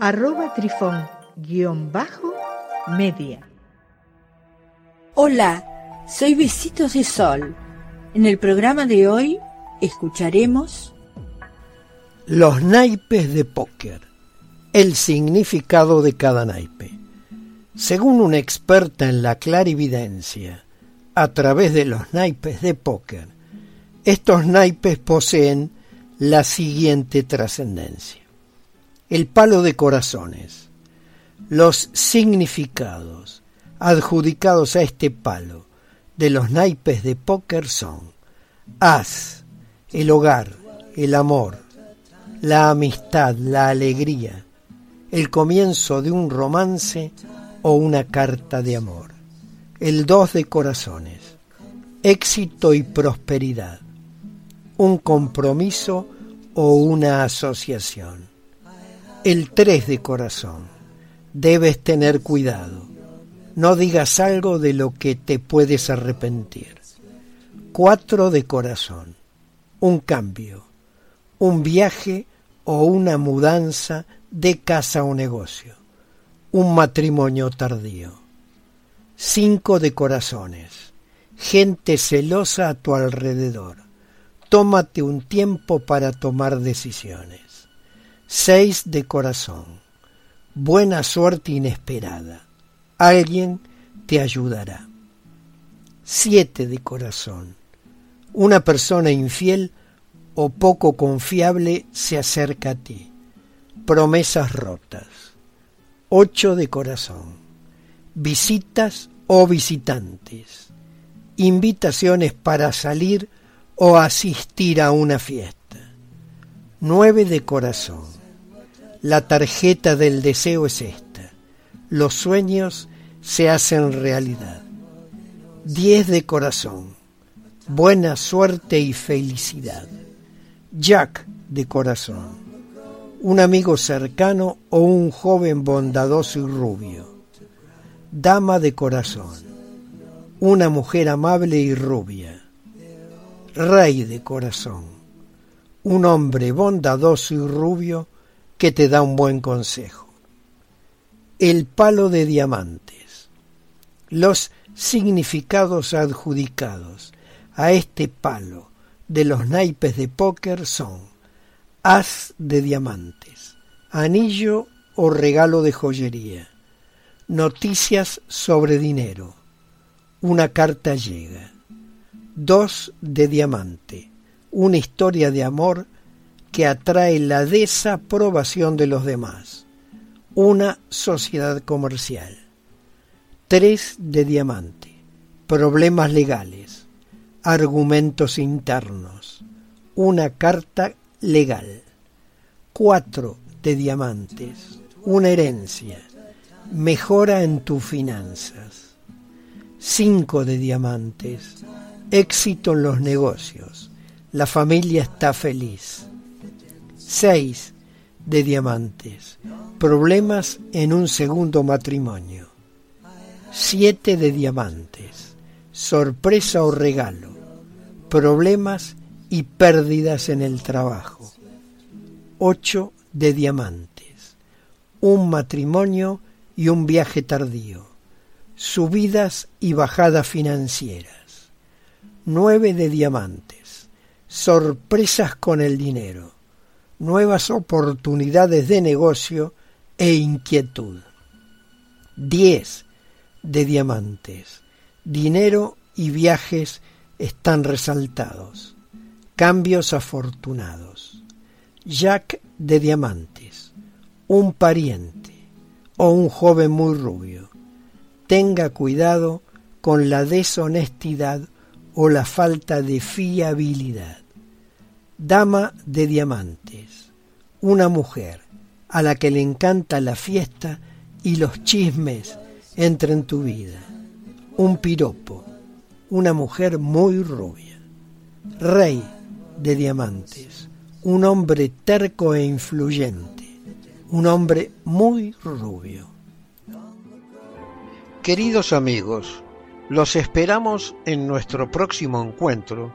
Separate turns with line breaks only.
arroba trifón guion bajo media.
Hola, soy Besitos de Sol. En el programa de hoy escucharemos
los naipes de póker, el significado de cada naipe. Según una experta en la clarividencia, a través de los naipes de póker, estos naipes poseen la siguiente trascendencia el palo de corazones. Los significados adjudicados a este palo de los naipes de póker son as, el hogar, el amor, la amistad, la alegría, el comienzo de un romance o una carta de amor. El dos de corazones, éxito y prosperidad, un compromiso o una asociación el 3 de corazón. Debes tener cuidado. No digas algo de lo que te puedes arrepentir. 4 de corazón. Un cambio, un viaje o una mudanza de casa o negocio. Un matrimonio tardío. 5 de corazones. Gente celosa a tu alrededor. Tómate un tiempo para tomar decisiones. Seis de corazón. Buena suerte inesperada. Alguien te ayudará. Siete de corazón. Una persona infiel o poco confiable se acerca a ti. Promesas rotas. Ocho de corazón. Visitas o visitantes. Invitaciones para salir o asistir a una fiesta. Nueve de corazón la tarjeta del deseo es esta. Los sueños se hacen realidad. Diez de corazón. Buena suerte y felicidad. Jack de corazón. Un amigo cercano o un joven bondadoso y rubio. Dama de corazón. Una mujer amable y rubia. Rey de corazón. Un hombre bondadoso y rubio que te da un buen consejo. El palo de diamantes. Los significados adjudicados a este palo de los naipes de póker son as de diamantes, anillo o regalo de joyería, noticias sobre dinero, una carta llega, dos de diamante, una historia de amor que atrae la desaprobación de los demás. Una sociedad comercial. Tres de diamante. Problemas legales. Argumentos internos. Una carta legal. Cuatro de diamantes. Una herencia. Mejora en tus finanzas. Cinco de diamantes. Éxito en los negocios. La familia está feliz. 6 de diamantes. Problemas en un segundo matrimonio. 7 de diamantes. Sorpresa o regalo. Problemas y pérdidas en el trabajo. 8 de diamantes. Un matrimonio y un viaje tardío. Subidas y bajadas financieras. 9 de diamantes. Sorpresas con el dinero nuevas oportunidades de negocio e inquietud. 10 de diamantes. Dinero y viajes están resaltados. Cambios afortunados. Jack de diamantes. Un pariente o un joven muy rubio. Tenga cuidado con la deshonestidad o la falta de fiabilidad. Dama de diamantes, una mujer a la que le encanta la fiesta y los chismes entren en tu vida. Un piropo, una mujer muy rubia, rey de diamantes, un hombre terco e influyente, un hombre muy rubio.
Queridos amigos, los esperamos en nuestro próximo encuentro